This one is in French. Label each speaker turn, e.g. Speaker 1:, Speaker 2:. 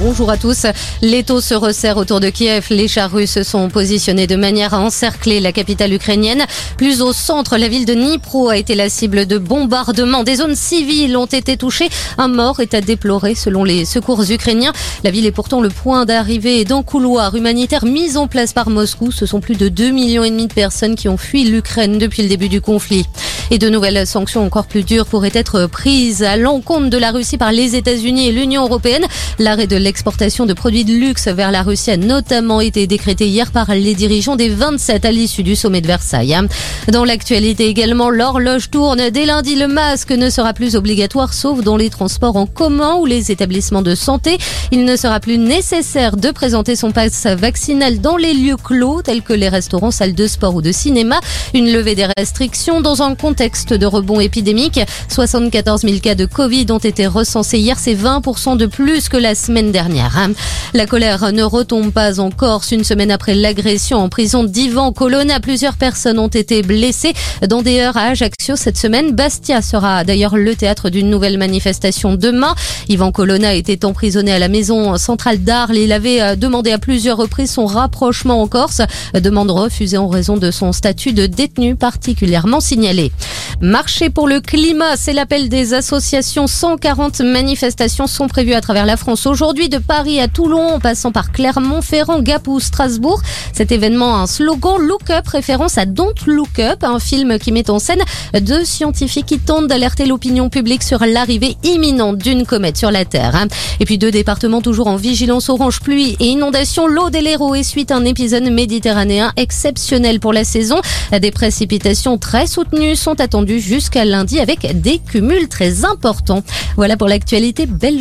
Speaker 1: Bonjour à tous. Les taux se resserrent autour de Kiev. Les chars russes sont positionnés de manière à encercler la capitale ukrainienne. Plus au centre, la ville de Dnipro a été la cible de bombardements. Des zones civiles ont été touchées. Un mort est à déplorer selon les secours ukrainiens. La ville est pourtant le point d'arrivée d'un couloir humanitaire mis en place par Moscou. Ce sont plus de 2 millions et demi de personnes qui ont fui l'Ukraine depuis le début du conflit. Et de nouvelles sanctions encore plus dures pourraient être prises à l'encontre de la Russie par les États-Unis et l'Union européenne. L'arrêt de l'exportation de produits de luxe vers la Russie a notamment été décrété hier par les dirigeants des 27 à l'issue du sommet de Versailles. Dans l'actualité également, l'horloge tourne. Dès lundi, le masque ne sera plus obligatoire sauf dans les transports en commun ou les établissements de santé. Il ne sera plus nécessaire de présenter son passe vaccinal dans les lieux clos tels que les restaurants, salles de sport ou de cinéma. Une levée des restrictions dans un contexte de rebond épidémique. 74 000 cas de Covid ont été recensés hier. C'est 20% de plus que la semaine dernière. La colère ne retombe pas en Corse. Une semaine après l'agression en prison d'Ivan Colonna, plusieurs personnes ont été blessées dans des heures à Ajaccio cette semaine. Bastia sera d'ailleurs le théâtre d'une nouvelle manifestation demain. Ivan Colonna était emprisonné à la maison centrale d'Arles. Il avait demandé à plusieurs reprises son rapprochement en Corse. Demande refusée en raison de son statut de détenu particulièrement signalé. Marché pour le climat, c'est l'appel des associations. 140 manifestations sont prévues à travers la France aujourd'hui, de Paris à Toulon, en passant par Clermont-Ferrand, Gap ou Strasbourg. Cet événement a un slogan Look Up, référence à Don't Look Up, un film qui met en scène deux scientifiques qui tentent d'alerter l'opinion publique sur l'arrivée imminente d'une comète sur la Terre. Et puis deux départements toujours en vigilance orange pluie et inondation. L'eau des et suite un épisode méditerranéen exceptionnel pour la saison. Des précipitations très soutenues sont attendues jusqu'à lundi avec des cumuls très importants. Voilà pour l'actualité. Belle.